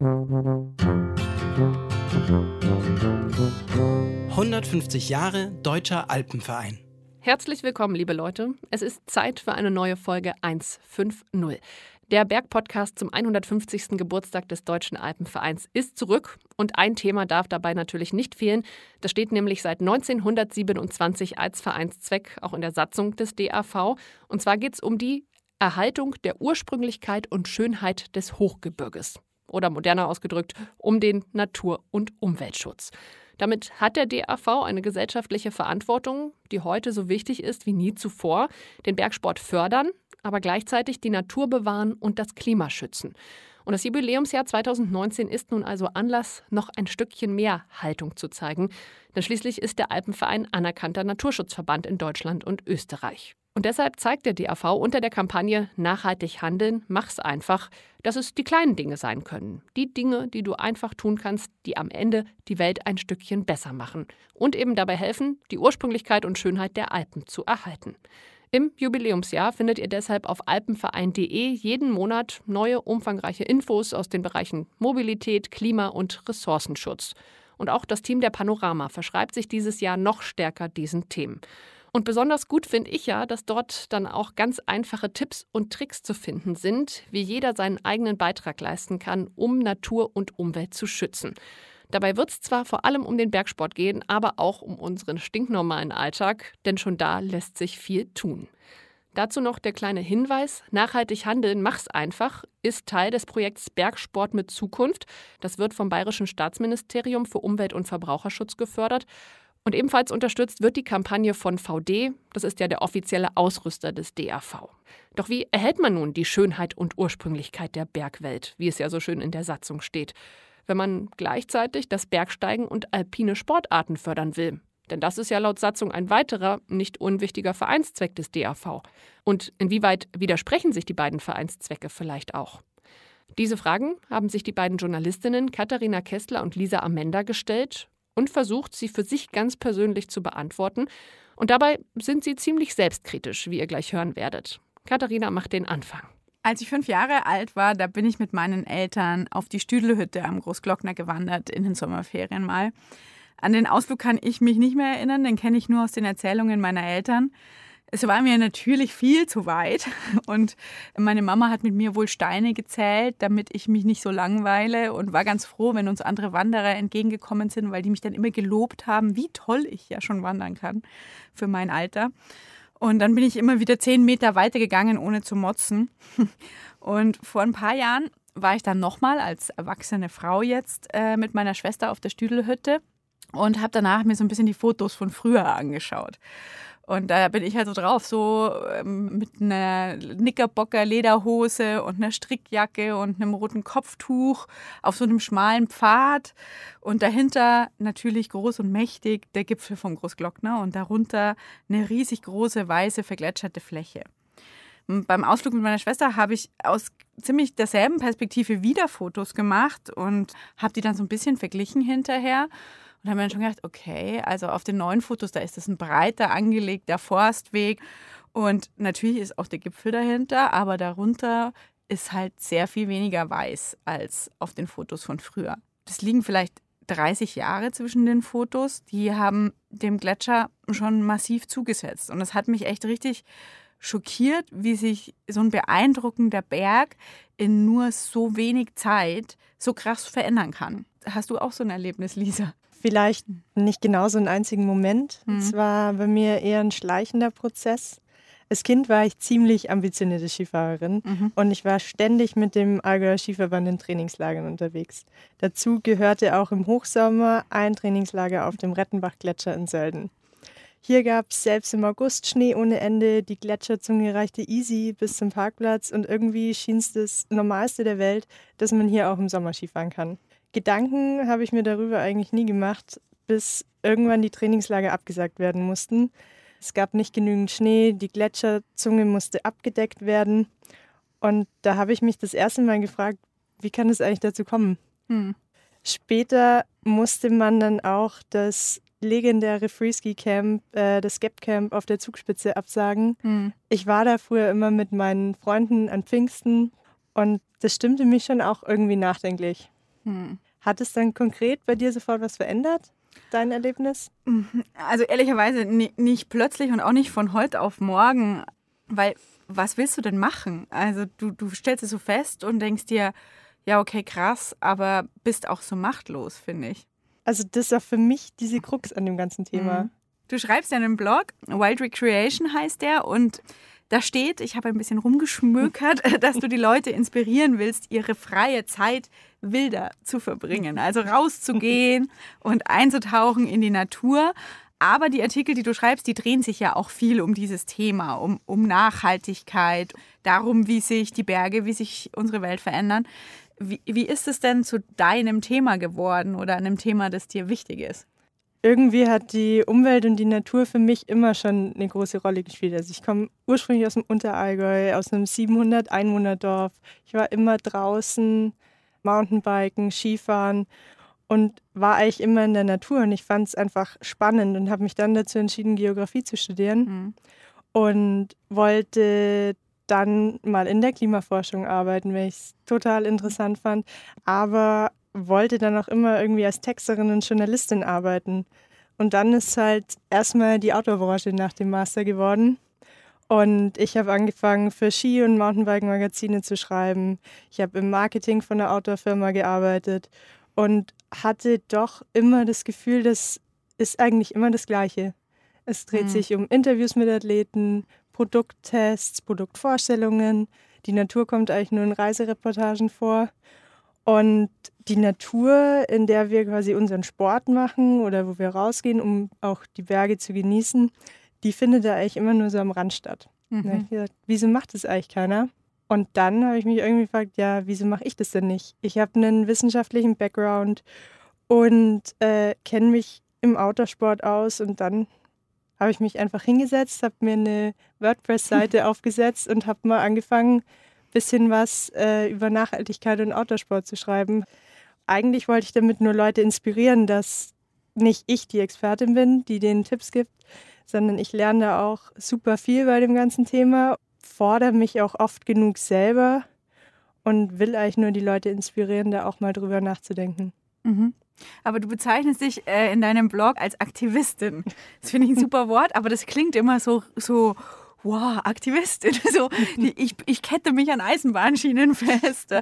»150 Jahre Deutscher Alpenverein«. Herzlich willkommen, liebe Leute. Es ist Zeit für eine neue Folge 150. Der Bergpodcast zum 150. Geburtstag des Deutschen Alpenvereins ist zurück und ein Thema darf dabei natürlich nicht fehlen. Das steht nämlich seit 1927 als Vereinszweck auch in der Satzung des DAV. Und zwar geht es um die Erhaltung der Ursprünglichkeit und Schönheit des Hochgebirges. Oder moderner ausgedrückt, um den Natur- und Umweltschutz. Damit hat der DAV eine gesellschaftliche Verantwortung, die heute so wichtig ist wie nie zuvor, den Bergsport fördern, aber gleichzeitig die Natur bewahren und das Klima schützen. Und das Jubiläumsjahr 2019 ist nun also Anlass, noch ein Stückchen mehr Haltung zu zeigen. Denn schließlich ist der Alpenverein anerkannter Naturschutzverband in Deutschland und Österreich. Und deshalb zeigt der DAV unter der Kampagne Nachhaltig handeln, mach's einfach, dass es die kleinen Dinge sein können. Die Dinge, die du einfach tun kannst, die am Ende die Welt ein Stückchen besser machen. Und eben dabei helfen, die Ursprünglichkeit und Schönheit der Alpen zu erhalten. Im Jubiläumsjahr findet ihr deshalb auf alpenverein.de jeden Monat neue umfangreiche Infos aus den Bereichen Mobilität, Klima und Ressourcenschutz. Und auch das Team der Panorama verschreibt sich dieses Jahr noch stärker diesen Themen. Und besonders gut finde ich ja, dass dort dann auch ganz einfache Tipps und Tricks zu finden sind, wie jeder seinen eigenen Beitrag leisten kann, um Natur und Umwelt zu schützen. Dabei wird es zwar vor allem um den Bergsport gehen, aber auch um unseren stinknormalen Alltag, denn schon da lässt sich viel tun. Dazu noch der kleine Hinweis: Nachhaltig handeln, mach's einfach, ist Teil des Projekts Bergsport mit Zukunft. Das wird vom Bayerischen Staatsministerium für Umwelt und Verbraucherschutz gefördert. Und ebenfalls unterstützt wird die Kampagne von VD, das ist ja der offizielle Ausrüster des DAV. Doch wie erhält man nun die Schönheit und Ursprünglichkeit der Bergwelt, wie es ja so schön in der Satzung steht? wenn man gleichzeitig das Bergsteigen und alpine Sportarten fördern will. Denn das ist ja laut Satzung ein weiterer, nicht unwichtiger Vereinszweck des DAV. Und inwieweit widersprechen sich die beiden Vereinszwecke vielleicht auch? Diese Fragen haben sich die beiden Journalistinnen Katharina Kessler und Lisa Amenda gestellt und versucht, sie für sich ganz persönlich zu beantworten. Und dabei sind sie ziemlich selbstkritisch, wie ihr gleich hören werdet. Katharina macht den Anfang. Als ich fünf Jahre alt war, da bin ich mit meinen Eltern auf die Stüdelhütte am Großglockner gewandert in den Sommerferien mal. An den Ausflug kann ich mich nicht mehr erinnern, den kenne ich nur aus den Erzählungen meiner Eltern. Es war mir natürlich viel zu weit und meine Mama hat mit mir wohl Steine gezählt, damit ich mich nicht so langweile und war ganz froh, wenn uns andere Wanderer entgegengekommen sind, weil die mich dann immer gelobt haben, wie toll ich ja schon wandern kann für mein Alter. Und dann bin ich immer wieder zehn Meter weiter gegangen, ohne zu motzen. Und vor ein paar Jahren war ich dann nochmal als erwachsene Frau jetzt äh, mit meiner Schwester auf der Stüdelhütte und habe danach mir so ein bisschen die Fotos von früher angeschaut. Und da bin ich halt so drauf, so ähm, mit einer Knickerbocker Lederhose und einer Strickjacke und einem roten Kopftuch auf so einem schmalen Pfad. Und dahinter natürlich groß und mächtig der Gipfel von Großglockner und darunter eine riesig große weiße vergletscherte Fläche. Beim Ausflug mit meiner Schwester habe ich aus ziemlich derselben Perspektive wieder Fotos gemacht und habe die dann so ein bisschen verglichen hinterher. Und haben wir dann schon gedacht, okay, also auf den neuen Fotos, da ist das ein breiter angelegter Forstweg. Und natürlich ist auch der Gipfel dahinter, aber darunter ist halt sehr viel weniger weiß als auf den Fotos von früher. Das liegen vielleicht 30 Jahre zwischen den Fotos. Die haben dem Gletscher schon massiv zugesetzt. Und das hat mich echt richtig schockiert, wie sich so ein beeindruckender Berg in nur so wenig Zeit so krass verändern kann. Hast du auch so ein Erlebnis, Lisa? Vielleicht nicht genau so einen einzigen Moment. Mhm. Es war bei mir eher ein schleichender Prozess. Als Kind war ich ziemlich ambitionierte Skifahrerin mhm. und ich war ständig mit dem Allgäuer Skiverband in Trainingslagern unterwegs. Dazu gehörte auch im Hochsommer ein Trainingslager auf dem Rettenbachgletscher in Sölden. Hier gab es selbst im August Schnee ohne Ende, die Gletscherzunge reichte easy bis zum Parkplatz und irgendwie schien es das Normalste der Welt, dass man hier auch im Sommer Skifahren kann. Gedanken habe ich mir darüber eigentlich nie gemacht, bis irgendwann die Trainingslager abgesagt werden mussten. Es gab nicht genügend Schnee, die Gletscherzunge musste abgedeckt werden. Und da habe ich mich das erste Mal gefragt, wie kann es eigentlich dazu kommen? Hm. Später musste man dann auch das legendäre Freeski Camp, äh, das Gap Camp auf der Zugspitze absagen. Hm. Ich war da früher immer mit meinen Freunden an Pfingsten und das stimmte mich schon auch irgendwie nachdenklich. Hm. Hat es dann konkret bei dir sofort was verändert? Dein Erlebnis? Mhm. Also ehrlicherweise nicht plötzlich und auch nicht von heute auf morgen, weil was willst du denn machen? Also du, du stellst es so fest und denkst dir, ja, okay, krass, aber bist auch so machtlos, finde ich. Also das ist auch für mich diese Krux an dem ganzen Thema. Mhm. Du schreibst ja einen Blog, Wild Recreation heißt der und da steht, ich habe ein bisschen rumgeschmökert, dass du die Leute inspirieren willst, ihre freie Zeit wilder zu verbringen. Also rauszugehen und einzutauchen in die Natur. Aber die Artikel, die du schreibst, die drehen sich ja auch viel um dieses Thema, um, um Nachhaltigkeit, darum, wie sich die Berge, wie sich unsere Welt verändern. Wie, wie ist es denn zu deinem Thema geworden oder einem Thema, das dir wichtig ist? Irgendwie hat die Umwelt und die Natur für mich immer schon eine große Rolle gespielt. Also ich komme ursprünglich aus dem Unterallgäu, aus einem 700 Einwohnerdorf. Ich war immer draußen, Mountainbiken, Skifahren und war eigentlich immer in der Natur und ich fand es einfach spannend und habe mich dann dazu entschieden, Geografie zu studieren mhm. und wollte dann mal in der Klimaforschung arbeiten, weil ich es total interessant fand. Aber wollte dann auch immer irgendwie als Texterin und Journalistin arbeiten. Und dann ist halt erstmal die Outdoor-Branche nach dem Master geworden. Und ich habe angefangen, für Ski- und Mountainbike-Magazine zu schreiben. Ich habe im Marketing von einer Outdoor-Firma gearbeitet und hatte doch immer das Gefühl, das ist eigentlich immer das Gleiche. Es dreht mhm. sich um Interviews mit Athleten, Produkttests, Produktvorstellungen. Die Natur kommt eigentlich nur in Reisereportagen vor. Und die Natur, in der wir quasi unseren Sport machen oder wo wir rausgehen, um auch die Berge zu genießen, die findet da eigentlich immer nur so am Rand statt. Mhm. ich gesagt, wieso macht das eigentlich keiner? Und dann habe ich mich irgendwie gefragt, ja, wieso mache ich das denn nicht? Ich habe einen wissenschaftlichen Background und äh, kenne mich im Autosport aus und dann habe ich mich einfach hingesetzt, habe mir eine WordPress-Seite aufgesetzt und habe mal angefangen, bisschen was äh, über Nachhaltigkeit und Autosport zu schreiben. Eigentlich wollte ich damit nur Leute inspirieren, dass nicht ich die Expertin bin, die denen Tipps gibt, sondern ich lerne da auch super viel bei dem ganzen Thema, fordere mich auch oft genug selber und will eigentlich nur die Leute inspirieren, da auch mal drüber nachzudenken. Mhm. Aber du bezeichnest dich äh, in deinem Blog als Aktivistin. Das finde ich ein super Wort, aber das klingt immer so, so wow, Aktivistin. So, die, ich, ich kette mich an Eisenbahnschienen fest.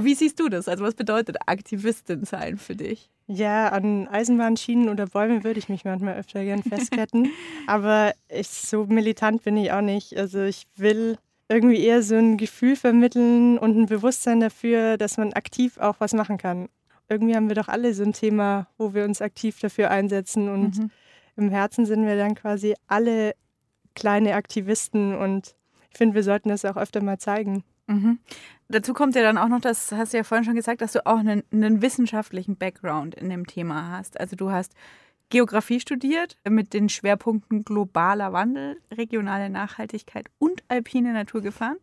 Wie siehst du das? Also was bedeutet Aktivistin sein für dich? Ja, an Eisenbahnschienen oder Bäume würde ich mich manchmal öfter gern festketten. Aber ich, so militant bin ich auch nicht. Also ich will irgendwie eher so ein Gefühl vermitteln und ein Bewusstsein dafür, dass man aktiv auch was machen kann. Irgendwie haben wir doch alle so ein Thema, wo wir uns aktiv dafür einsetzen und mhm. im Herzen sind wir dann quasi alle kleine Aktivisten und ich finde, wir sollten das auch öfter mal zeigen. Mhm. Dazu kommt ja dann auch noch, das hast du ja vorhin schon gesagt, dass du auch einen, einen wissenschaftlichen Background in dem Thema hast. Also du hast Geografie studiert mit den Schwerpunkten globaler Wandel, regionale Nachhaltigkeit und alpine Natur gefahren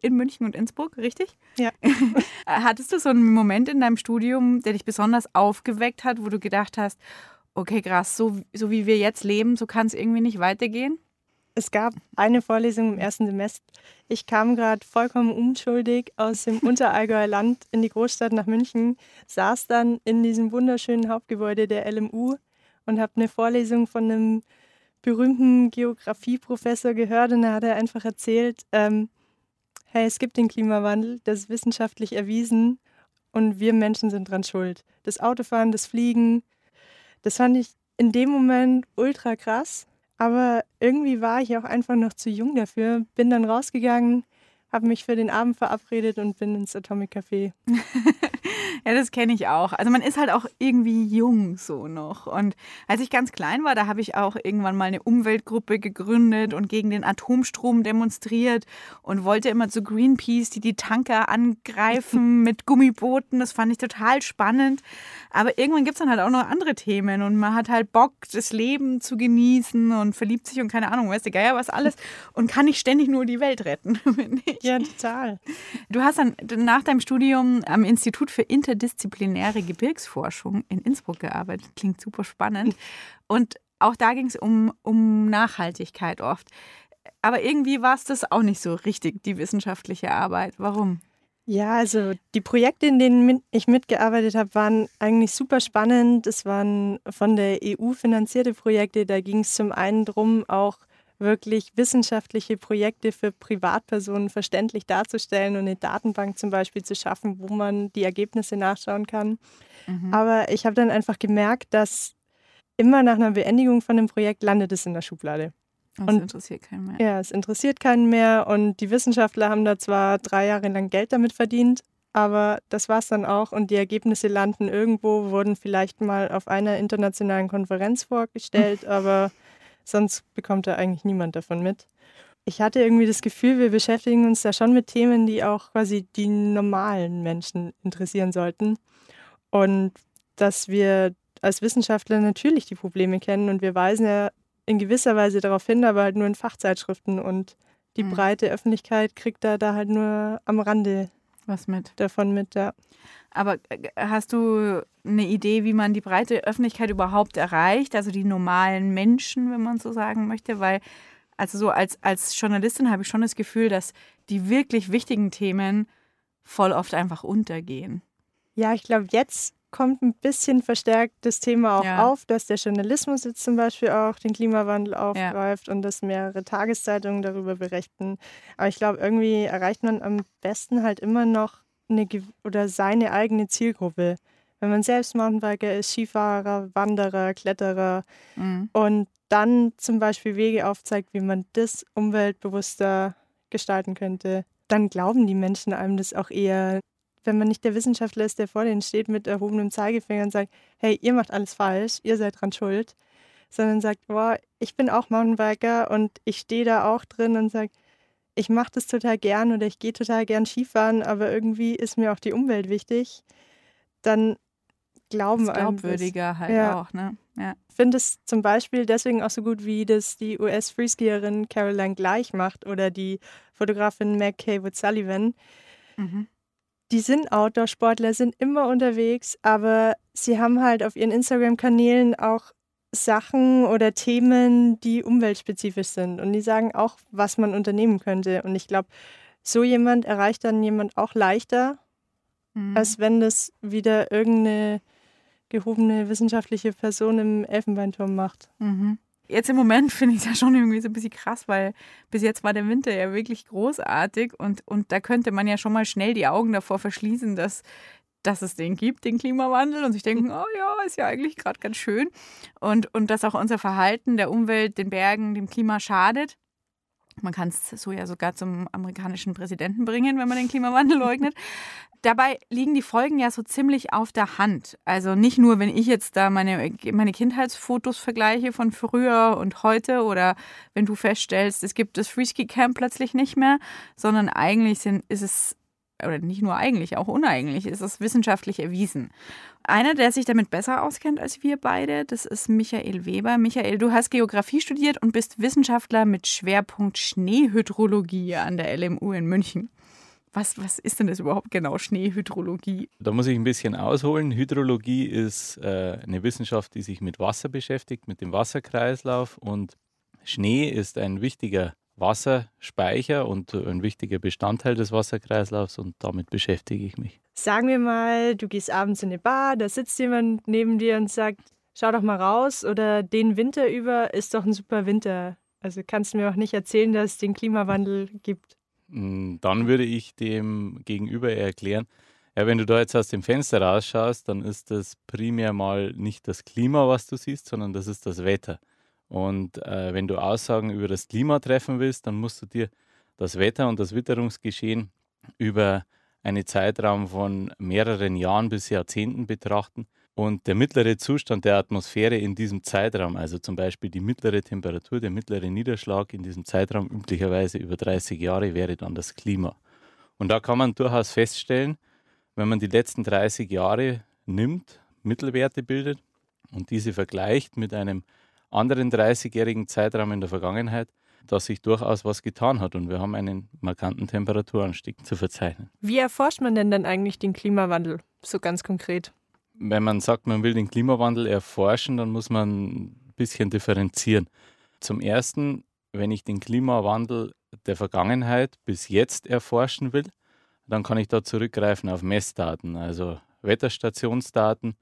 in München und Innsbruck, richtig? Ja. Hattest du so einen Moment in deinem Studium, der dich besonders aufgeweckt hat, wo du gedacht hast, okay, krass, so, so wie wir jetzt leben, so kann es irgendwie nicht weitergehen? Es gab eine Vorlesung im ersten Semester. Ich kam gerade vollkommen unschuldig aus dem Unterallgäuer Land in die Großstadt nach München, saß dann in diesem wunderschönen Hauptgebäude der LMU und habe eine Vorlesung von einem berühmten Geografieprofessor gehört und da hat er einfach erzählt, ähm, hey, es gibt den Klimawandel, das ist wissenschaftlich erwiesen und wir Menschen sind dran schuld. Das Autofahren, das Fliegen, das fand ich in dem Moment ultra krass aber irgendwie war ich auch einfach noch zu jung dafür. Bin dann rausgegangen, habe mich für den Abend verabredet und bin ins Atomic Café. ja, das kenne ich auch. Also man ist halt auch irgendwie jung so noch. Und als ich ganz klein war, da habe ich auch irgendwann mal eine Umweltgruppe gegründet und gegen den Atomstrom demonstriert und wollte immer zu Greenpeace, die die Tanker angreifen mit Gummibooten. Das fand ich total spannend. Aber irgendwann gibt es dann halt auch noch andere Themen und man hat halt Bock, das Leben zu genießen und verliebt sich und keine Ahnung, weißt du, Geier was alles und kann nicht ständig nur die Welt retten. Ja, total. Du hast dann nach deinem Studium am Institut für interdisziplinäre Gebirgsforschung in Innsbruck gearbeitet. Klingt super spannend. Und auch da ging es um, um Nachhaltigkeit oft. Aber irgendwie war es das auch nicht so richtig, die wissenschaftliche Arbeit. Warum? Ja, also die Projekte, in denen ich mitgearbeitet habe, waren eigentlich super spannend. Es waren von der EU finanzierte Projekte. Da ging es zum einen darum, auch wirklich wissenschaftliche Projekte für Privatpersonen verständlich darzustellen und eine Datenbank zum Beispiel zu schaffen, wo man die Ergebnisse nachschauen kann. Mhm. Aber ich habe dann einfach gemerkt, dass immer nach einer Beendigung von dem Projekt landet es in der Schublade. Und es interessiert keinen mehr. Ja, es interessiert keinen mehr. Und die Wissenschaftler haben da zwar drei Jahre lang Geld damit verdient, aber das war es dann auch. Und die Ergebnisse landen irgendwo, wurden vielleicht mal auf einer internationalen Konferenz vorgestellt, aber sonst bekommt da eigentlich niemand davon mit. Ich hatte irgendwie das Gefühl, wir beschäftigen uns da schon mit Themen, die auch quasi die normalen Menschen interessieren sollten. Und dass wir als Wissenschaftler natürlich die Probleme kennen und wir weisen ja in gewisser Weise darauf hin, aber halt nur in Fachzeitschriften und die mhm. breite Öffentlichkeit kriegt da, da halt nur am Rande was mit. Davon mit, ja. Aber äh, hast du eine Idee, wie man die breite Öffentlichkeit überhaupt erreicht? Also die normalen Menschen, wenn man so sagen möchte? Weil, also so als, als Journalistin habe ich schon das Gefühl, dass die wirklich wichtigen Themen voll oft einfach untergehen. Ja, ich glaube, jetzt kommt ein bisschen verstärkt das Thema auch ja. auf, dass der Journalismus jetzt zum Beispiel auch den Klimawandel aufgreift ja. und dass mehrere Tageszeitungen darüber berichten. Aber ich glaube, irgendwie erreicht man am besten halt immer noch eine oder seine eigene Zielgruppe. Wenn man selbst Mountainbiker ist, Skifahrer, Wanderer, Kletterer mhm. und dann zum Beispiel Wege aufzeigt, wie man das umweltbewusster gestalten könnte, dann glauben die Menschen einem das auch eher wenn man nicht der Wissenschaftler ist, der vor denen steht mit erhobenem Zeigefinger und sagt, hey, ihr macht alles falsch, ihr seid dran schuld, sondern sagt, boah, ich bin auch Mountainbiker und ich stehe da auch drin und sage, ich mache das total gern oder ich gehe total gern Skifahren, aber irgendwie ist mir auch die Umwelt wichtig, dann glauben das glaubwürdiger halt ja. auch, ne? Ja. Ich finde es zum Beispiel deswegen auch so gut, wie das die US-Freeskierin Caroline Gleich macht oder die Fotografin Meg Haywood Sullivan. Mhm die sind Outdoor-Sportler, sind immer unterwegs, aber sie haben halt auf ihren Instagram-Kanälen auch Sachen oder Themen, die umweltspezifisch sind. Und die sagen auch, was man unternehmen könnte. Und ich glaube, so jemand erreicht dann jemand auch leichter, mhm. als wenn das wieder irgendeine gehobene wissenschaftliche Person im Elfenbeinturm macht. Mhm. Jetzt im Moment finde ich es ja schon irgendwie so ein bisschen krass, weil bis jetzt war der Winter ja wirklich großartig und, und da könnte man ja schon mal schnell die Augen davor verschließen, dass, dass es den gibt, den Klimawandel und sich denken, oh ja, ist ja eigentlich gerade ganz schön und, und dass auch unser Verhalten der Umwelt, den Bergen, dem Klima schadet. Man kann es so ja sogar zum amerikanischen Präsidenten bringen, wenn man den Klimawandel leugnet. Dabei liegen die Folgen ja so ziemlich auf der Hand. Also nicht nur, wenn ich jetzt da meine, meine Kindheitsfotos vergleiche von früher und heute oder wenn du feststellst, es gibt das Freeski Camp plötzlich nicht mehr, sondern eigentlich sind, ist es, oder nicht nur eigentlich, auch uneigentlich, ist es wissenschaftlich erwiesen. Einer, der sich damit besser auskennt als wir beide, das ist Michael Weber. Michael, du hast Geografie studiert und bist Wissenschaftler mit Schwerpunkt Schneehydrologie an der LMU in München. Was, was ist denn das überhaupt genau, Schneehydrologie? Da muss ich ein bisschen ausholen. Hydrologie ist äh, eine Wissenschaft, die sich mit Wasser beschäftigt, mit dem Wasserkreislauf. Und Schnee ist ein wichtiger Wasserspeicher und ein wichtiger Bestandteil des Wasserkreislaufs und damit beschäftige ich mich. Sagen wir mal, du gehst abends in eine Bar, da sitzt jemand neben dir und sagt, schau doch mal raus oder den Winter über ist doch ein super Winter. Also kannst du mir auch nicht erzählen, dass es den Klimawandel gibt. Hm, dann würde ich dem Gegenüber erklären, ja, wenn du da jetzt aus dem Fenster rausschaust, dann ist das primär mal nicht das Klima, was du siehst, sondern das ist das Wetter. Und äh, wenn du Aussagen über das Klima treffen willst, dann musst du dir das Wetter und das Witterungsgeschehen über einen Zeitraum von mehreren Jahren bis Jahrzehnten betrachten. Und der mittlere Zustand der Atmosphäre in diesem Zeitraum, also zum Beispiel die mittlere Temperatur, der mittlere Niederschlag in diesem Zeitraum, üblicherweise über 30 Jahre, wäre dann das Klima. Und da kann man durchaus feststellen, wenn man die letzten 30 Jahre nimmt, Mittelwerte bildet und diese vergleicht mit einem anderen 30-jährigen Zeitraum in der Vergangenheit, dass sich durchaus was getan hat und wir haben einen markanten Temperaturanstieg zu verzeichnen. Wie erforscht man denn dann eigentlich den Klimawandel so ganz konkret? wenn man sagt, man will den Klimawandel erforschen, dann muss man ein bisschen differenzieren. Zum Ersten, wenn ich den Klimawandel der Vergangenheit bis jetzt erforschen will, dann kann ich da zurückgreifen auf Messdaten, also Wetterstationsdaten.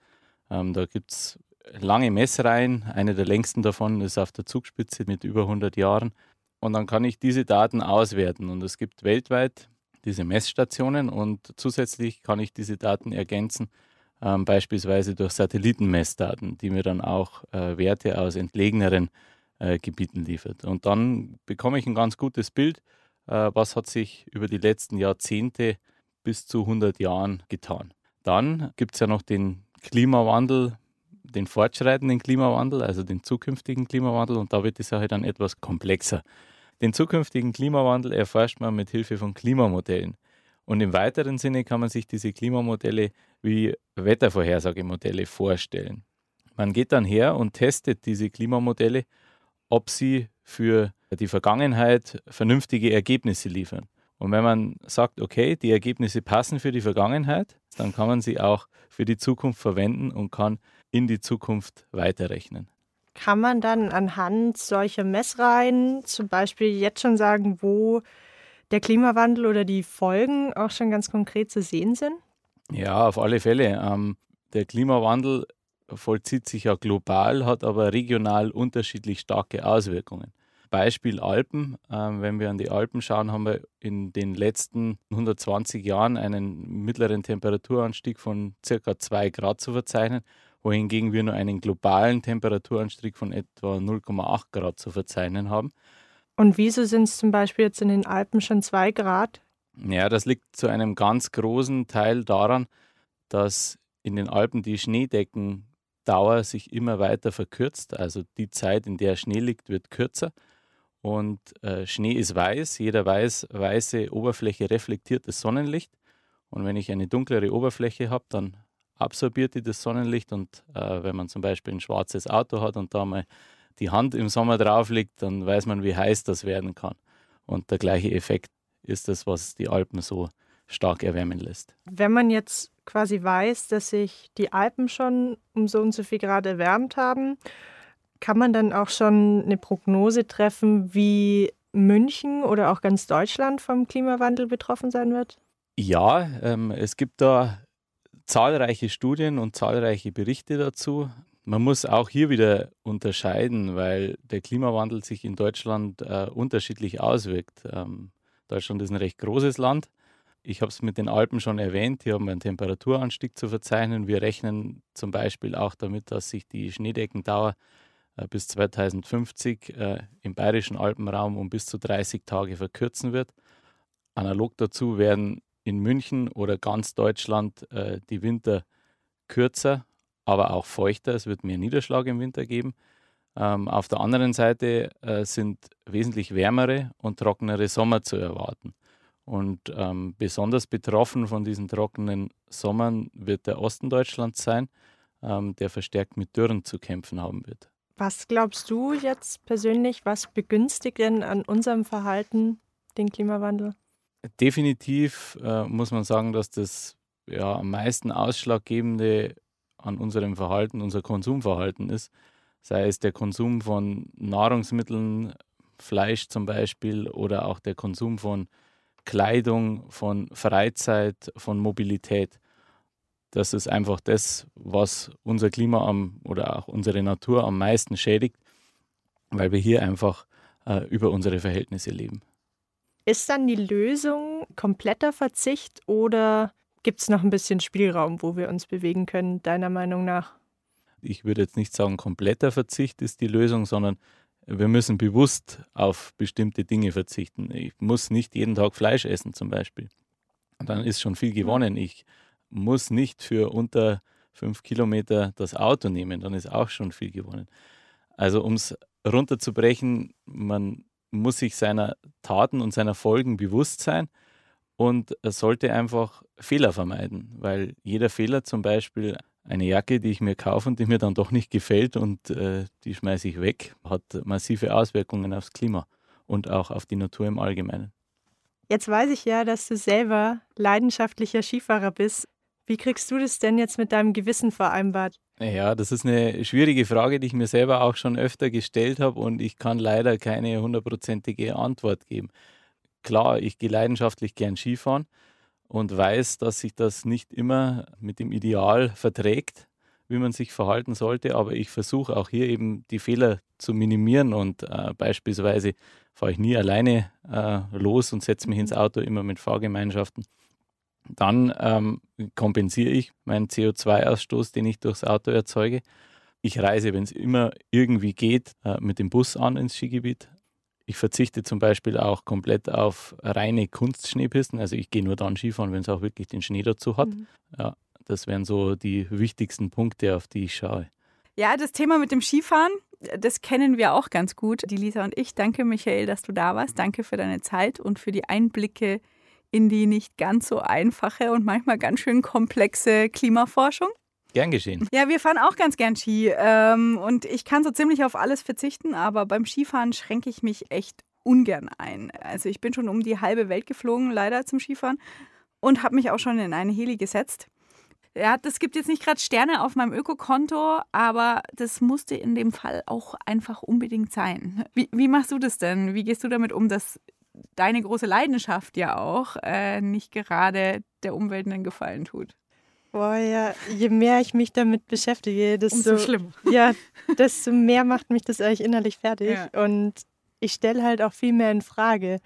Ähm, da gibt es lange Messreihen. Eine der längsten davon ist auf der Zugspitze mit über 100 Jahren. Und dann kann ich diese Daten auswerten. Und es gibt weltweit diese Messstationen und zusätzlich kann ich diese Daten ergänzen, ähm, beispielsweise durch Satellitenmessdaten, die mir dann auch äh, Werte aus entlegeneren äh, Gebieten liefert. Und dann bekomme ich ein ganz gutes Bild, äh, was hat sich über die letzten Jahrzehnte bis zu 100 Jahren getan. Dann gibt es ja noch den Klimawandel, den fortschreitenden Klimawandel, also den zukünftigen Klimawandel und da wird die Sache dann etwas komplexer. Den zukünftigen Klimawandel erforscht man mit Hilfe von Klimamodellen. Und im weiteren Sinne kann man sich diese Klimamodelle wie Wettervorhersagemodelle vorstellen. Man geht dann her und testet diese Klimamodelle, ob sie für die Vergangenheit vernünftige Ergebnisse liefern. Und wenn man sagt, okay, die Ergebnisse passen für die Vergangenheit, dann kann man sie auch für die Zukunft verwenden und kann in die Zukunft weiterrechnen. Kann man dann anhand solcher Messreihen zum Beispiel jetzt schon sagen, wo der Klimawandel oder die Folgen auch schon ganz konkret zu sehen sind? Ja, auf alle Fälle. Ähm, der Klimawandel vollzieht sich ja global, hat aber regional unterschiedlich starke Auswirkungen. Beispiel Alpen. Ähm, wenn wir an die Alpen schauen, haben wir in den letzten 120 Jahren einen mittleren Temperaturanstieg von circa 2 Grad zu verzeichnen, wohingegen wir nur einen globalen Temperaturanstieg von etwa 0,8 Grad zu verzeichnen haben. Und wieso sind es zum Beispiel jetzt in den Alpen schon 2 Grad? Ja, das liegt zu einem ganz großen Teil daran, dass in den Alpen die Schneedeckendauer sich immer weiter verkürzt. Also die Zeit, in der Schnee liegt, wird kürzer. Und äh, Schnee ist weiß. Jeder weiß, weiße Oberfläche reflektiert das Sonnenlicht. Und wenn ich eine dunklere Oberfläche habe, dann absorbiert die das Sonnenlicht. Und äh, wenn man zum Beispiel ein schwarzes Auto hat und da mal die Hand im Sommer drauf liegt, dann weiß man, wie heiß das werden kann. Und der gleiche Effekt ist das, was die Alpen so stark erwärmen lässt. Wenn man jetzt quasi weiß, dass sich die Alpen schon um so und so viel Grad erwärmt haben kann man dann auch schon eine Prognose treffen, wie München oder auch ganz Deutschland vom Klimawandel betroffen sein wird? Ja, ähm, es gibt da zahlreiche Studien und zahlreiche Berichte dazu. Man muss auch hier wieder unterscheiden, weil der Klimawandel sich in Deutschland äh, unterschiedlich auswirkt. Ähm, Deutschland ist ein recht großes Land. Ich habe es mit den Alpen schon erwähnt, hier haben wir einen Temperaturanstieg zu verzeichnen. Wir rechnen zum Beispiel auch damit, dass sich die Schneedeckendauer bis 2050 äh, im bayerischen Alpenraum um bis zu 30 Tage verkürzen wird. Analog dazu werden in München oder ganz Deutschland äh, die Winter kürzer, aber auch feuchter. Es wird mehr Niederschlag im Winter geben. Ähm, auf der anderen Seite äh, sind wesentlich wärmere und trockenere Sommer zu erwarten. Und ähm, besonders betroffen von diesen trockenen Sommern wird der Osten Deutschlands sein, ähm, der verstärkt mit Dürren zu kämpfen haben wird. Was glaubst du jetzt persönlich, was begünstigt denn an unserem Verhalten den Klimawandel? Definitiv äh, muss man sagen, dass das ja, am meisten Ausschlaggebende an unserem Verhalten unser Konsumverhalten ist. Sei es der Konsum von Nahrungsmitteln, Fleisch zum Beispiel, oder auch der Konsum von Kleidung, von Freizeit, von Mobilität das ist einfach das, was unser Klima am, oder auch unsere Natur am meisten schädigt, weil wir hier einfach äh, über unsere Verhältnisse leben. Ist dann die Lösung kompletter Verzicht oder gibt es noch ein bisschen Spielraum, wo wir uns bewegen können, deiner Meinung nach? Ich würde jetzt nicht sagen, kompletter Verzicht ist die Lösung, sondern wir müssen bewusst auf bestimmte Dinge verzichten. Ich muss nicht jeden Tag Fleisch essen zum Beispiel. Dann ist schon viel gewonnen. Ich muss nicht für unter fünf Kilometer das Auto nehmen, dann ist auch schon viel gewonnen. Also um es runterzubrechen, man muss sich seiner Taten und seiner Folgen bewusst sein und sollte einfach Fehler vermeiden, weil jeder Fehler zum Beispiel eine Jacke, die ich mir kaufe und die mir dann doch nicht gefällt und äh, die schmeiße ich weg, hat massive Auswirkungen aufs Klima und auch auf die Natur im Allgemeinen. Jetzt weiß ich ja, dass du selber leidenschaftlicher Skifahrer bist. Wie kriegst du das denn jetzt mit deinem Gewissen vereinbart? Ja, das ist eine schwierige Frage, die ich mir selber auch schon öfter gestellt habe und ich kann leider keine hundertprozentige Antwort geben. Klar, ich gehe leidenschaftlich gern Skifahren, und weiß, dass sich das nicht immer mit dem Ideal verträgt, wie man sich verhalten sollte. Aber ich versuche auch hier eben die Fehler zu minimieren und äh, beispielsweise fahre ich nie alleine äh, los und setze mich ins mhm. Auto, immer mit Fahrgemeinschaften. Dann ähm, kompensiere ich meinen CO2-Ausstoß, den ich durchs Auto erzeuge. Ich reise, wenn es immer irgendwie geht, äh, mit dem Bus an ins Skigebiet. Ich verzichte zum Beispiel auch komplett auf reine Kunstschneepisten. Also ich gehe nur dann Skifahren, wenn es auch wirklich den Schnee dazu hat. Mhm. Ja, das wären so die wichtigsten Punkte, auf die ich schaue. Ja, das Thema mit dem Skifahren, das kennen wir auch ganz gut, die Lisa und ich. Danke, Michael, dass du da warst. Danke für deine Zeit und für die Einblicke in die nicht ganz so einfache und manchmal ganz schön komplexe Klimaforschung. Gern geschehen. Ja, wir fahren auch ganz gern Ski. Ähm, und ich kann so ziemlich auf alles verzichten, aber beim Skifahren schränke ich mich echt ungern ein. Also ich bin schon um die halbe Welt geflogen, leider zum Skifahren, und habe mich auch schon in eine Heli gesetzt. Ja, das gibt jetzt nicht gerade Sterne auf meinem Ökokonto, aber das musste in dem Fall auch einfach unbedingt sein. Wie, wie machst du das denn? Wie gehst du damit um, dass deine große Leidenschaft ja auch äh, nicht gerade der Umwelt einen Gefallen tut? Boah, ja, je mehr ich mich damit beschäftige, desto, Umso schlimm. Ja, desto mehr macht mich das eigentlich innerlich fertig. Ja. Und ich stelle halt auch viel mehr in Frage.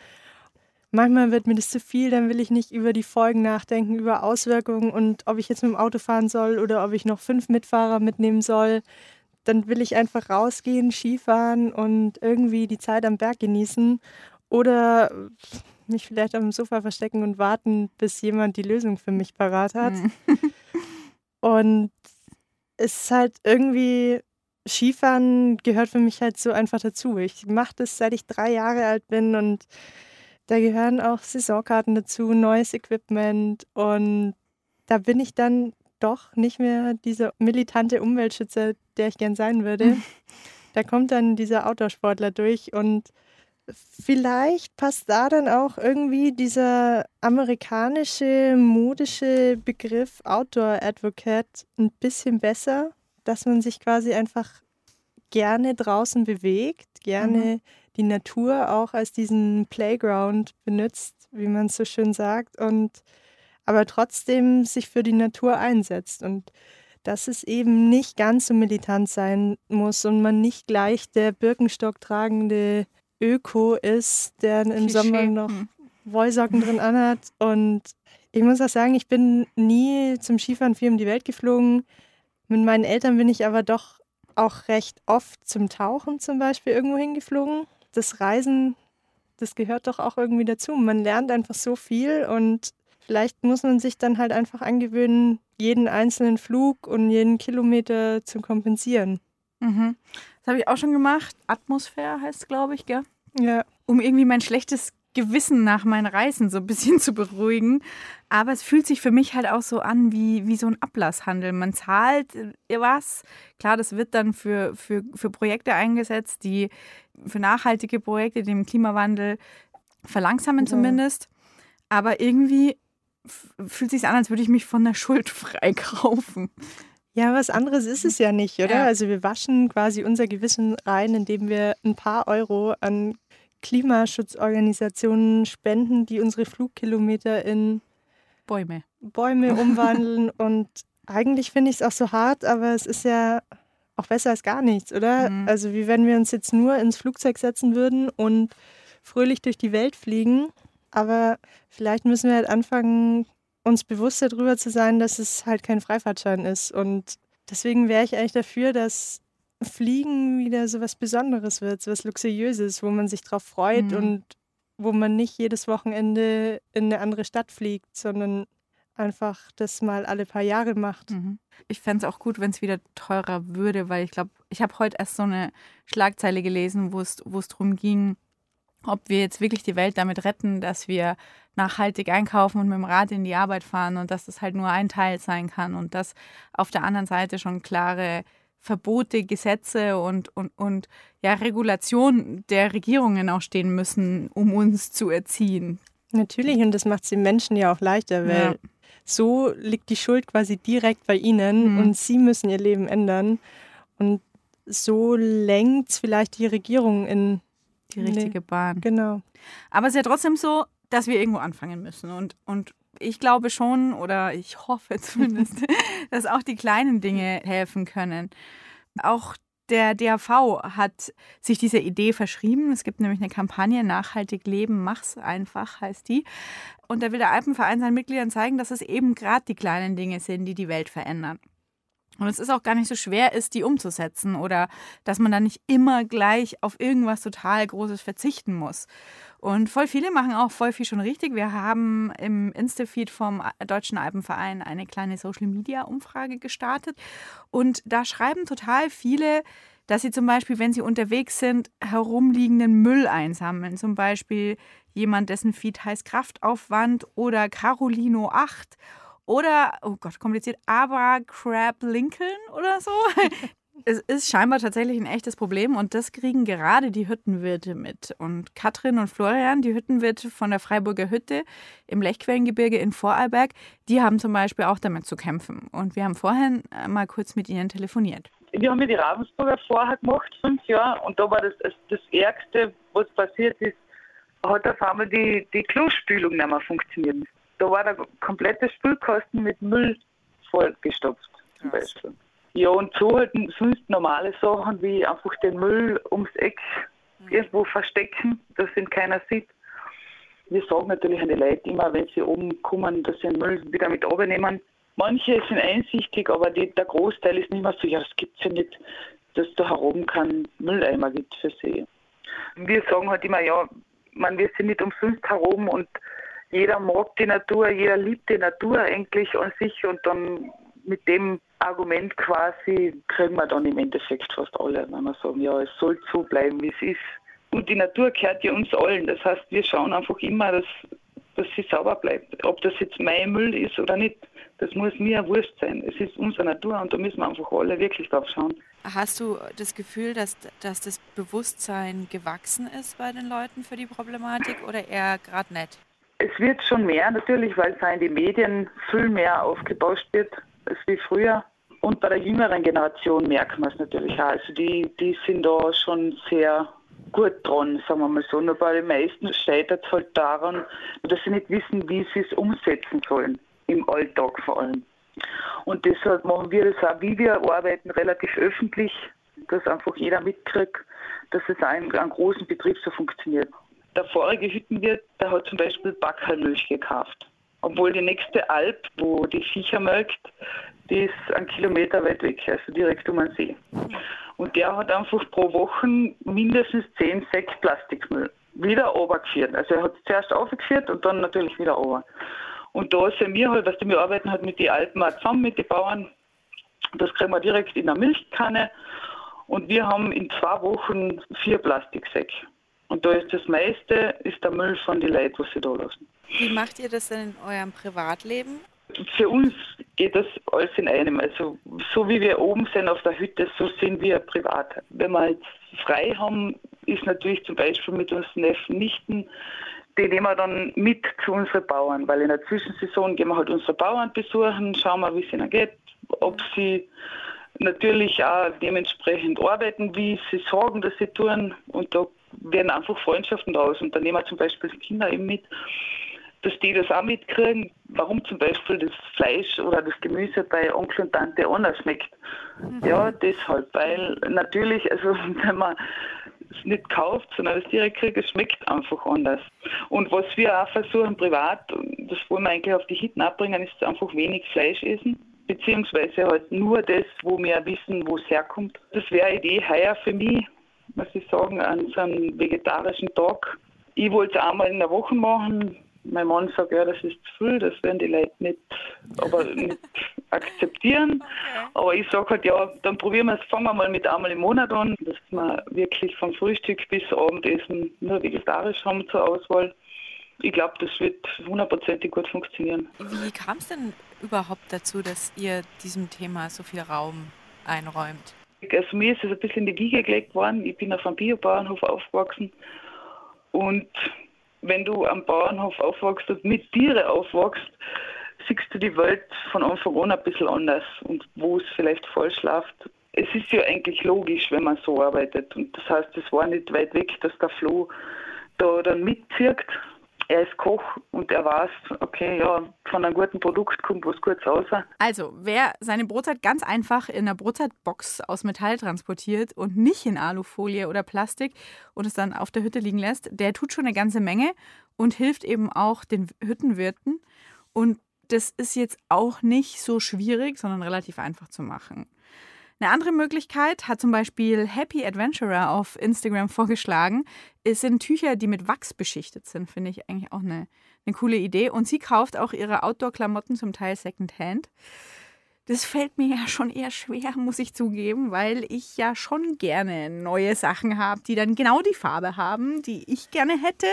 Manchmal wird mir das zu viel, dann will ich nicht über die Folgen nachdenken, über Auswirkungen und ob ich jetzt mit dem Auto fahren soll oder ob ich noch fünf Mitfahrer mitnehmen soll. Dann will ich einfach rausgehen, Skifahren und irgendwie die Zeit am Berg genießen. Oder mich vielleicht auf dem Sofa verstecken und warten, bis jemand die Lösung für mich parat hat. Mhm. und es ist halt irgendwie, Skifahren gehört für mich halt so einfach dazu. Ich mache das, seit ich drei Jahre alt bin und da gehören auch Saisonkarten dazu, neues Equipment und da bin ich dann doch nicht mehr dieser militante Umweltschützer, der ich gern sein würde. da kommt dann dieser Outdoor-Sportler durch und Vielleicht passt da dann auch irgendwie dieser amerikanische modische Begriff Outdoor Advocate ein bisschen besser, dass man sich quasi einfach gerne draußen bewegt, gerne mhm. die Natur auch als diesen Playground benutzt, wie man es so schön sagt, und aber trotzdem sich für die Natur einsetzt und dass es eben nicht ganz so militant sein muss und man nicht gleich der Birkenstock tragende Öko ist, der im Klischee. Sommer noch hm. Wollsocken drin anhat. Und ich muss auch sagen, ich bin nie zum Skifahren viel um die Welt geflogen. Mit meinen Eltern bin ich aber doch auch recht oft zum Tauchen zum Beispiel irgendwo hingeflogen. Das Reisen, das gehört doch auch irgendwie dazu. Man lernt einfach so viel und vielleicht muss man sich dann halt einfach angewöhnen, jeden einzelnen Flug und jeden Kilometer zu kompensieren. Mhm. Das habe ich auch schon gemacht. Atmosphäre heißt es, glaube ich, gell? Ja. Um irgendwie mein schlechtes Gewissen nach meinen Reisen so ein bisschen zu beruhigen. Aber es fühlt sich für mich halt auch so an wie, wie so ein Ablasshandel. Man zahlt äh, was. Klar, das wird dann für, für, für Projekte eingesetzt, die für nachhaltige Projekte, den Klimawandel verlangsamen ja. zumindest. Aber irgendwie fühlt es sich an, als würde ich mich von der Schuld freikaufen. Ja, was anderes ist es ja nicht, oder? Ja. Also wir waschen quasi unser Gewissen rein, indem wir ein paar Euro an Klimaschutzorganisationen spenden, die unsere Flugkilometer in Bäume, Bäume umwandeln. Und eigentlich finde ich es auch so hart, aber es ist ja auch besser als gar nichts, oder? Mhm. Also wie wenn wir uns jetzt nur ins Flugzeug setzen würden und fröhlich durch die Welt fliegen. Aber vielleicht müssen wir halt anfangen, uns bewusst darüber zu sein, dass es halt kein Freifahrtschein ist. Und deswegen wäre ich eigentlich dafür, dass Fliegen wieder so was Besonderes wird, so was Luxuriöses, wo man sich drauf freut mhm. und wo man nicht jedes Wochenende in eine andere Stadt fliegt, sondern einfach das mal alle paar Jahre macht. Mhm. Ich fände es auch gut, wenn es wieder teurer würde, weil ich glaube, ich habe heute erst so eine Schlagzeile gelesen, wo es darum ging, ob wir jetzt wirklich die Welt damit retten, dass wir nachhaltig einkaufen und mit dem Rad in die Arbeit fahren und dass das halt nur ein Teil sein kann und dass auf der anderen Seite schon klare Verbote, Gesetze und, und, und ja, Regulation der Regierungen auch stehen müssen, um uns zu erziehen. Natürlich, und das macht es den Menschen ja auch leichter, weil ja. so liegt die Schuld quasi direkt bei ihnen mhm. und sie müssen ihr Leben ändern. Und so lenkt vielleicht die Regierung in die richtige nee, Bahn. Genau. Aber es ist ja trotzdem so, dass wir irgendwo anfangen müssen. Und, und ich glaube schon oder ich hoffe zumindest, dass auch die kleinen Dinge helfen können. Auch der DAV hat sich dieser Idee verschrieben. Es gibt nämlich eine Kampagne Nachhaltig leben, mach's einfach, heißt die. Und da will der Alpenverein seinen Mitgliedern zeigen, dass es eben gerade die kleinen Dinge sind, die die Welt verändern. Und es ist auch gar nicht so schwer ist, die umzusetzen oder dass man dann nicht immer gleich auf irgendwas total Großes verzichten muss. Und voll viele machen auch voll viel schon richtig. Wir haben im Insta-Feed vom Deutschen Alpenverein eine kleine Social-Media-Umfrage gestartet. Und da schreiben total viele, dass sie zum Beispiel, wenn sie unterwegs sind, herumliegenden Müll einsammeln. Zum Beispiel jemand, dessen Feed heißt Kraftaufwand oder Carolino 8 oder, oh Gott, kompliziert, aber Crab Lincoln oder so. es ist scheinbar tatsächlich ein echtes Problem und das kriegen gerade die Hüttenwirte mit. Und Katrin und Florian, die Hüttenwirte von der Freiburger Hütte im Lechquellengebirge in Vorarlberg, die haben zum Beispiel auch damit zu kämpfen. Und wir haben vorhin äh, mal kurz mit ihnen telefoniert. Wir haben ja die Ravensburger vorher gemacht, fünf Jahre, und da war das das Ärgste, was passiert ist, hat auf einmal die, die Klospülung nicht mehr funktioniert. Da war der komplette Spülkasten mit Müll vollgestopft, zum. Beispiel. Ja, und so halt sonst normale Sachen wie einfach den Müll ums Eck mhm. irgendwo verstecken, dass ihn keiner sieht. Wir sagen natürlich an die Leute immer, wenn sie oben kommen, dass sie den Müll wieder mit runternehmen. Manche sind einsichtig, aber die, der Großteil ist nicht mehr so, ja, das gibt es ja nicht, dass da heroben keinen Mülleimer gibt für sie. Wir sagen halt immer, ja, man, wir sind nicht umsonst heroben und jeder mag die Natur, jeder liebt die Natur eigentlich an sich und dann mit dem Argument quasi kriegen wir dann im Endeffekt fast alle, wenn wir sagen, ja, es soll so bleiben, wie es ist. Und die Natur gehört ja uns allen. Das heißt, wir schauen einfach immer, dass, dass sie sauber bleibt. Ob das jetzt mein Müll ist oder nicht, das muss mir wurscht sein. Es ist unsere Natur und da müssen wir einfach alle wirklich drauf schauen. Hast du das Gefühl, dass, dass das Bewusstsein gewachsen ist bei den Leuten für die Problematik oder eher gerade nicht? Es wird schon mehr natürlich, weil es in den Medien viel mehr aufgebauscht wird als wie früher. Und bei der jüngeren Generation merkt man es natürlich auch. Also die, die sind da schon sehr gut dran, sagen wir mal so. Nur bei den meisten scheitert es halt daran, dass sie nicht wissen, wie sie es umsetzen sollen, im Alltag vor allem. Und deshalb machen wir das auch, wie wir arbeiten, relativ öffentlich, dass einfach jeder mitkriegt, dass es auch in einem großen Betrieb so funktioniert. Der vorige Hüttenwirt, der hat zum Beispiel Backermilch gekauft. Obwohl die nächste Alp, wo die Viecher melkt, die ist einen Kilometer weit weg, also direkt um den See. Und der hat einfach pro Woche mindestens 10 Säcke Plastikmüll wieder runtergeführt. Also er hat es zuerst aufgeführt und dann natürlich wieder runter. Und da sind wir halt, was die wir arbeiten halt mit den Alpen auch zusammen mit den Bauern. Das kriegen wir direkt in der Milchkanne. Und wir haben in zwei Wochen vier Plastiksäcke. Und da ist das meiste, ist der Müll von den Leuten, was sie da lassen. Wie macht ihr das denn in eurem Privatleben? Für uns geht das alles in einem. Also so wie wir oben sind auf der Hütte, so sind wir privat. Wenn wir jetzt frei haben, ist natürlich zum Beispiel mit unseren Neffen, Nichten, die nehmen wir dann mit zu unseren Bauern, weil in der Zwischensaison gehen wir halt unsere Bauern besuchen, schauen wir, wie es ihnen geht, ob sie natürlich auch dementsprechend arbeiten, wie sie sorgen, dass sie tun. Und da werden einfach Freundschaften draus. Und dann nehmen wir zum Beispiel die Kinder eben mit, dass die das auch mitkriegen, warum zum Beispiel das Fleisch oder das Gemüse bei Onkel und Tante anders schmeckt. Mhm. Ja, deshalb, weil natürlich, also wenn man es nicht kauft, sondern es direkt kriegt, es schmeckt einfach anders. Und was wir auch versuchen privat, das wollen wir eigentlich auf die Hitten abbringen, ist einfach wenig Fleisch essen beziehungsweise halt nur das, wo wir wissen, wo es herkommt. Das wäre eine Idee heuer für mich, muss ich sagen, an so einem vegetarischen Tag. Ich wollte es einmal in der Woche machen. Mein Mann sagt, ja, das ist zu viel, das werden die Leute nicht, aber nicht akzeptieren. Aber ich sage halt, ja, dann probieren wir es, fangen wir mal mit einmal im Monat an, dass wir wirklich von Frühstück bis Abendessen nur vegetarisch haben zur Auswahl. Ich glaube, das wird hundertprozentig gut funktionieren. Wie kam es denn überhaupt dazu, dass ihr diesem Thema so viel Raum einräumt? Also mir ist es ein bisschen in die Wiege gelegt worden. Ich bin auf einem Biobauernhof aufgewachsen. Und wenn du am Bauernhof aufwachst und mit Tieren aufwachst, siehst du die Welt von Anfang an ein bisschen anders und wo es vielleicht falsch läuft. Es ist ja eigentlich logisch, wenn man so arbeitet. Und das heißt, es war nicht weit weg, dass der Flo da dann mitzieht. Er ist Koch und er weiß, okay, ja, von einem guten Produkt kommt was Gutes raus. Also, wer seine Brotzeit ganz einfach in einer Brotzeitbox aus Metall transportiert und nicht in Alufolie oder Plastik und es dann auf der Hütte liegen lässt, der tut schon eine ganze Menge und hilft eben auch den Hüttenwirten. Und das ist jetzt auch nicht so schwierig, sondern relativ einfach zu machen. Eine andere Möglichkeit hat zum Beispiel Happy Adventurer auf Instagram vorgeschlagen. Es sind Tücher, die mit Wachs beschichtet sind. Finde ich eigentlich auch eine, eine coole Idee. Und sie kauft auch ihre Outdoor-Klamotten zum Teil Secondhand. Das fällt mir ja schon eher schwer, muss ich zugeben, weil ich ja schon gerne neue Sachen habe, die dann genau die Farbe haben, die ich gerne hätte.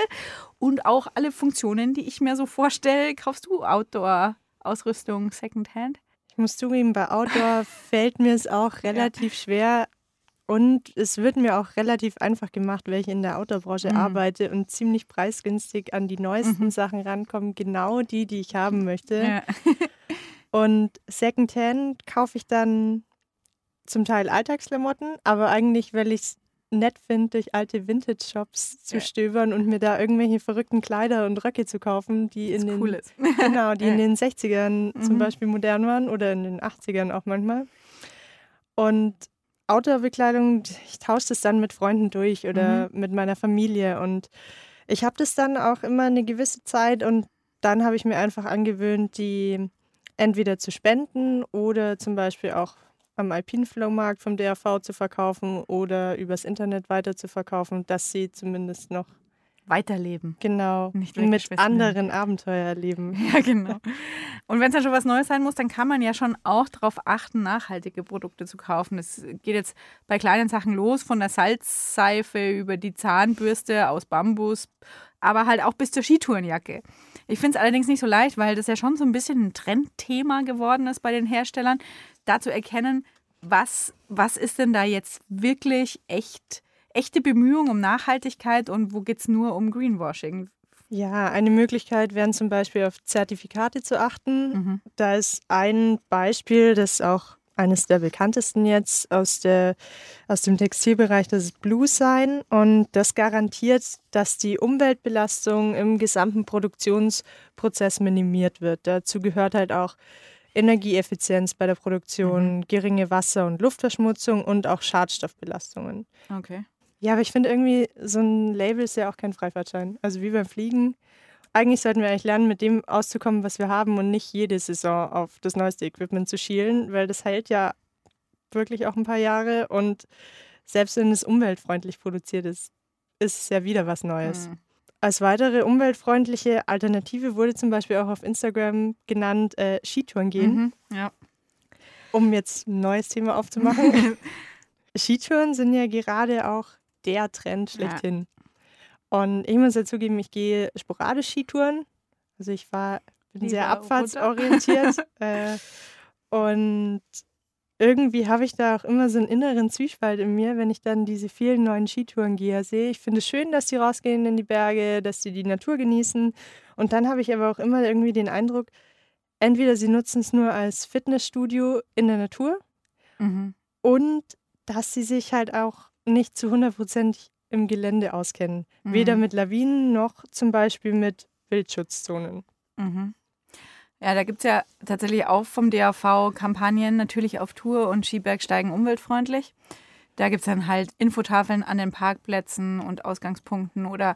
Und auch alle Funktionen, die ich mir so vorstelle. Kaufst du Outdoor-Ausrüstung Secondhand? Ich muss zugeben, bei Outdoor fällt mir es auch relativ ja. schwer und es wird mir auch relativ einfach gemacht, weil ich in der Outdoor-Branche mhm. arbeite und ziemlich preisgünstig an die neuesten mhm. Sachen rankommen, genau die, die ich haben möchte. Ja. und Secondhand kaufe ich dann zum Teil Alltagsklamotten, aber eigentlich, weil ich es nett finde, durch alte Vintage-Shops zu stöbern und mir da irgendwelche verrückten Kleider und Röcke zu kaufen, die in den, cool genau, die in den 60ern mhm. zum Beispiel modern waren oder in den 80ern auch manchmal. Und Outdoor-Bekleidung, ich tausche das dann mit Freunden durch oder mhm. mit meiner Familie und ich habe das dann auch immer eine gewisse Zeit und dann habe ich mir einfach angewöhnt, die entweder zu spenden oder zum Beispiel auch am Alpinflohmarkt vom DRV zu verkaufen oder übers Internet weiter zu verkaufen, dass sie zumindest noch weiterleben. Genau. Nicht mit anderen Abenteuer erleben. Ja, genau. Und wenn es dann schon was Neues sein muss, dann kann man ja schon auch darauf achten, nachhaltige Produkte zu kaufen. Es geht jetzt bei kleinen Sachen los, von der Salzseife über die Zahnbürste aus Bambus, aber halt auch bis zur Skitourenjacke. Ich finde es allerdings nicht so leicht, weil das ja schon so ein bisschen ein Trendthema geworden ist bei den Herstellern, da zu erkennen, was, was ist denn da jetzt wirklich echt, echte Bemühung um Nachhaltigkeit und wo geht es nur um Greenwashing? Ja, eine Möglichkeit wäre zum Beispiel auf Zertifikate zu achten. Mhm. Da ist ein Beispiel, das auch eines der bekanntesten jetzt aus, der, aus dem Textilbereich, das ist Blue Sign. Und das garantiert, dass die Umweltbelastung im gesamten Produktionsprozess minimiert wird. Dazu gehört halt auch Energieeffizienz bei der Produktion, mhm. geringe Wasser- und Luftverschmutzung und auch Schadstoffbelastungen. Okay. Ja, aber ich finde irgendwie, so ein Label ist ja auch kein Freifahrtschein. Also wie beim Fliegen. Eigentlich sollten wir eigentlich lernen, mit dem auszukommen, was wir haben und nicht jede Saison auf das neueste Equipment zu schielen, weil das hält ja wirklich auch ein paar Jahre und selbst wenn es umweltfreundlich produziert ist, ist es ja wieder was Neues. Mhm. Als weitere umweltfreundliche Alternative wurde zum Beispiel auch auf Instagram genannt äh, Skitouren gehen. Mhm, ja. Um jetzt ein neues Thema aufzumachen. Skitouren sind ja gerade auch der Trend schlechthin. Ja. Und ich muss ja zugeben, ich gehe sporadisch Skitouren. Also ich war, bin Lieber sehr abfahrtsorientiert. äh, und irgendwie habe ich da auch immer so einen inneren Zwiespalt in mir, wenn ich dann diese vielen neuen Skitourengeher sehe. Ich finde es schön, dass die rausgehen in die Berge, dass sie die Natur genießen. Und dann habe ich aber auch immer irgendwie den Eindruck, entweder sie nutzen es nur als Fitnessstudio in der Natur mhm. und dass sie sich halt auch nicht zu 100% im Gelände auskennen. Mhm. Weder mit Lawinen noch zum Beispiel mit Wildschutzzonen. Mhm. Ja, da gibt es ja tatsächlich auch vom DAV Kampagnen natürlich auf Tour und Skibergsteigen umweltfreundlich. Da gibt es dann halt Infotafeln an den Parkplätzen und Ausgangspunkten oder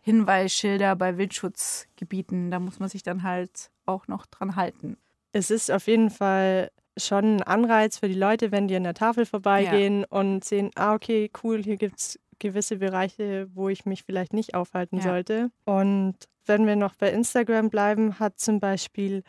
Hinweisschilder bei Wildschutzgebieten. Da muss man sich dann halt auch noch dran halten. Es ist auf jeden Fall schon ein Anreiz für die Leute, wenn die an der Tafel vorbeigehen ja. und sehen, ah, okay, cool, hier gibt es gewisse Bereiche, wo ich mich vielleicht nicht aufhalten ja. sollte. Und wenn wir noch bei Instagram bleiben, hat zum Beispiel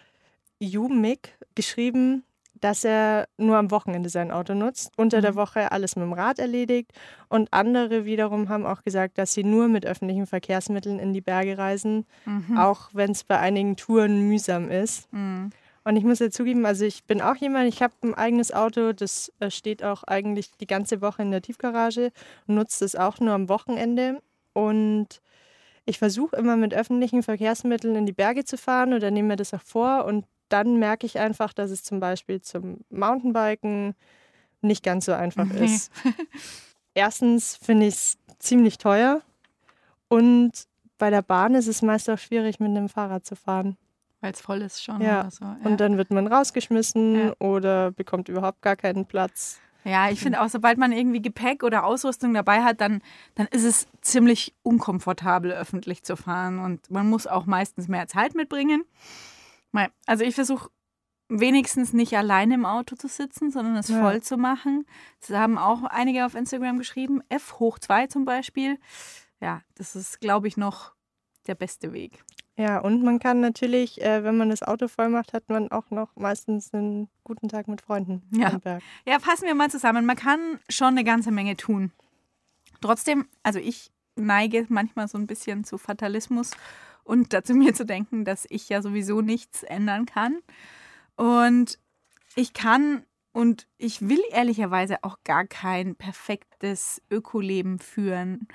Jumik geschrieben, dass er nur am Wochenende sein Auto nutzt, unter mhm. der Woche alles mit dem Rad erledigt. Und andere wiederum haben auch gesagt, dass sie nur mit öffentlichen Verkehrsmitteln in die Berge reisen, mhm. auch wenn es bei einigen Touren mühsam ist. Mhm. Und ich muss ja zugeben, also ich bin auch jemand, ich habe ein eigenes Auto, das äh, steht auch eigentlich die ganze Woche in der Tiefgarage und nutze das auch nur am Wochenende. Und ich versuche immer mit öffentlichen Verkehrsmitteln in die Berge zu fahren oder nehme mir das auch vor. Und dann merke ich einfach, dass es zum Beispiel zum Mountainbiken nicht ganz so einfach ist. Erstens finde ich es ziemlich teuer und bei der Bahn ist es meist auch schwierig, mit einem Fahrrad zu fahren. Weil es voll ist schon Ja. oder so. Ja. Und dann wird man rausgeschmissen Ja. oder bekommt überhaupt gar keinen Platz. Ja, ich finde auch, sobald man irgendwie Gepäck oder Ausrüstung dabei hat, dann, dann ist es ziemlich unkomfortabel, öffentlich zu fahren. Und man muss auch meistens mehr Zeit mitbringen. Also ich versuche wenigstens nicht alleine im Auto zu sitzen, sondern es Ja. voll zu machen. Das haben auch einige auf Instagram geschrieben. F hoch 2 zum Beispiel. Ja, das ist, glaube ich, noch der beste Weg. Ja, und man kann natürlich, äh, wenn man das Auto voll macht, hat man auch noch meistens einen guten Tag mit Freunden Ja. am Berg. Ja, fassen wir mal zusammen. Man kann schon eine ganze Menge tun. Trotzdem, also ich neige manchmal so ein bisschen zu Fatalismus und dazu mir zu denken, dass ich ja sowieso nichts ändern kann. Und ich kann und ich will ehrlicherweise auch gar kein perfektes Ökoleben führen.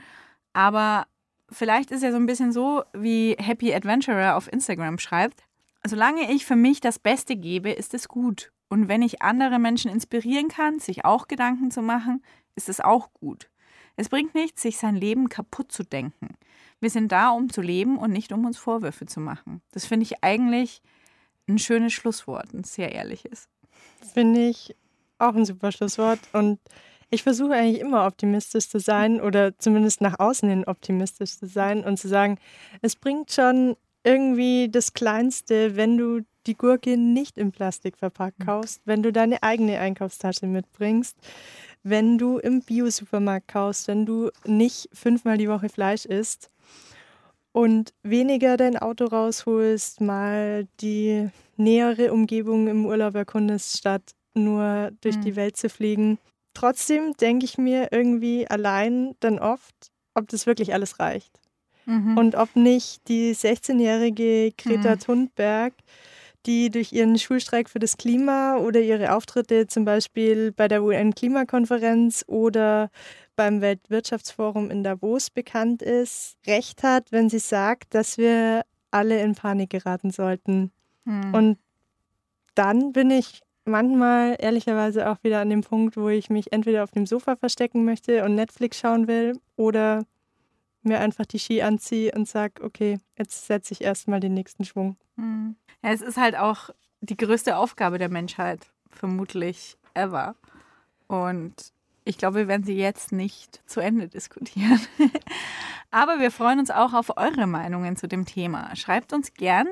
Aber vielleicht ist ja so ein bisschen so, wie Happy Adventurer auf Instagram schreibt. Solange ich für mich das Beste gebe, ist es gut. Und wenn ich andere Menschen inspirieren kann, sich auch Gedanken zu machen, ist es auch gut. Es bringt nichts, sich sein Leben kaputt zu denken. Wir sind da, um zu leben und nicht um uns Vorwürfe zu machen. Das finde ich eigentlich ein schönes Schlusswort, ein sehr ehrliches. Finde ich auch ein super Schlusswort. Und ich versuche eigentlich immer optimistisch zu sein oder zumindest nach außen hin optimistisch zu sein und zu sagen, es bringt schon irgendwie das Kleinste, wenn du die Gurke nicht im Plastik verpackt kaufst, wenn du deine eigene Einkaufstasche mitbringst, wenn du im Bio-Supermarkt kaufst, wenn du nicht fünfmal die Woche Fleisch isst und weniger dein Auto rausholst, mal die nähere Umgebung im Urlaub erkundest, statt nur durch Mhm. die Welt zu fliegen. Trotzdem denke ich mir irgendwie allein dann oft, ob das wirklich alles reicht. Mhm. Und ob nicht die 16-jährige Greta Mhm. Thunberg, die durch ihren Schulstreik für das Klima oder ihre Auftritte zum Beispiel bei der UN-Klimakonferenz oder beim Weltwirtschaftsforum in Davos bekannt ist, recht hat, wenn sie sagt, dass wir alle in Panik geraten sollten. Mhm. Und dann bin ich manchmal ehrlicherweise auch wieder an dem Punkt, wo ich mich entweder auf dem Sofa verstecken möchte und Netflix schauen will oder mir einfach die Ski anziehe und sage, okay, jetzt setze ich erstmal den nächsten Schwung. Mhm. Ja, es ist halt auch die größte Aufgabe der Menschheit, vermutlich ever. Und ich glaube, wir werden sie jetzt nicht zu Ende diskutieren. Aber wir freuen uns auch auf eure Meinungen zu dem Thema. Schreibt uns gern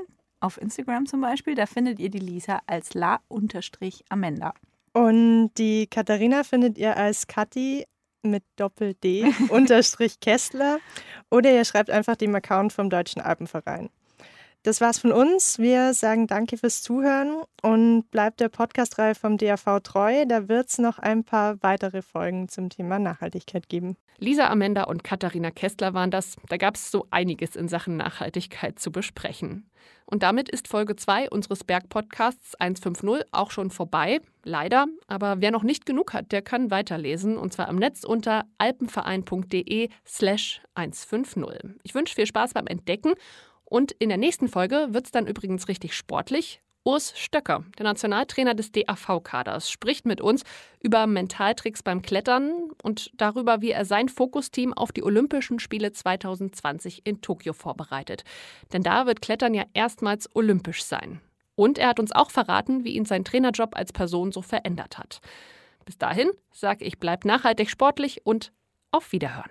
auf Instagram zum Beispiel, da findet ihr die Lisa als la-amenda. Und die Katharina findet ihr als Kathi mit Doppel-D unterstrich Kessler oder ihr schreibt einfach dem Account vom Deutschen Alpenverein. Das war's von uns. Wir sagen danke fürs Zuhören und bleibt der Podcast-Reihe vom DAV treu. Da wird es noch ein paar weitere Folgen zum Thema Nachhaltigkeit geben. Lisa Amenda und Katharina Kessler waren das. Da gab es so einiges in Sachen Nachhaltigkeit zu besprechen. Und damit ist Folge 2 unseres Berg-Podcasts 150 auch schon vorbei. Leider. Aber wer noch nicht genug hat, der kann weiterlesen. Und zwar im Netz unter alpenverein.de slash 150. Ich wünsche viel Spaß beim Entdecken. Und in der nächsten Folge wird es dann übrigens richtig sportlich. Urs Stöcker, der Nationaltrainer des DAV-Kaders, spricht mit uns über Mentaltricks beim Klettern und darüber, wie er sein Fokusteam auf die Olympischen Spiele 2020 in Tokio vorbereitet. Denn da wird Klettern ja erstmals olympisch sein. Und er hat uns auch verraten, wie ihn sein Trainerjob als Person so verändert hat. Bis dahin sage ich, bleibt nachhaltig sportlich und auf Wiederhören.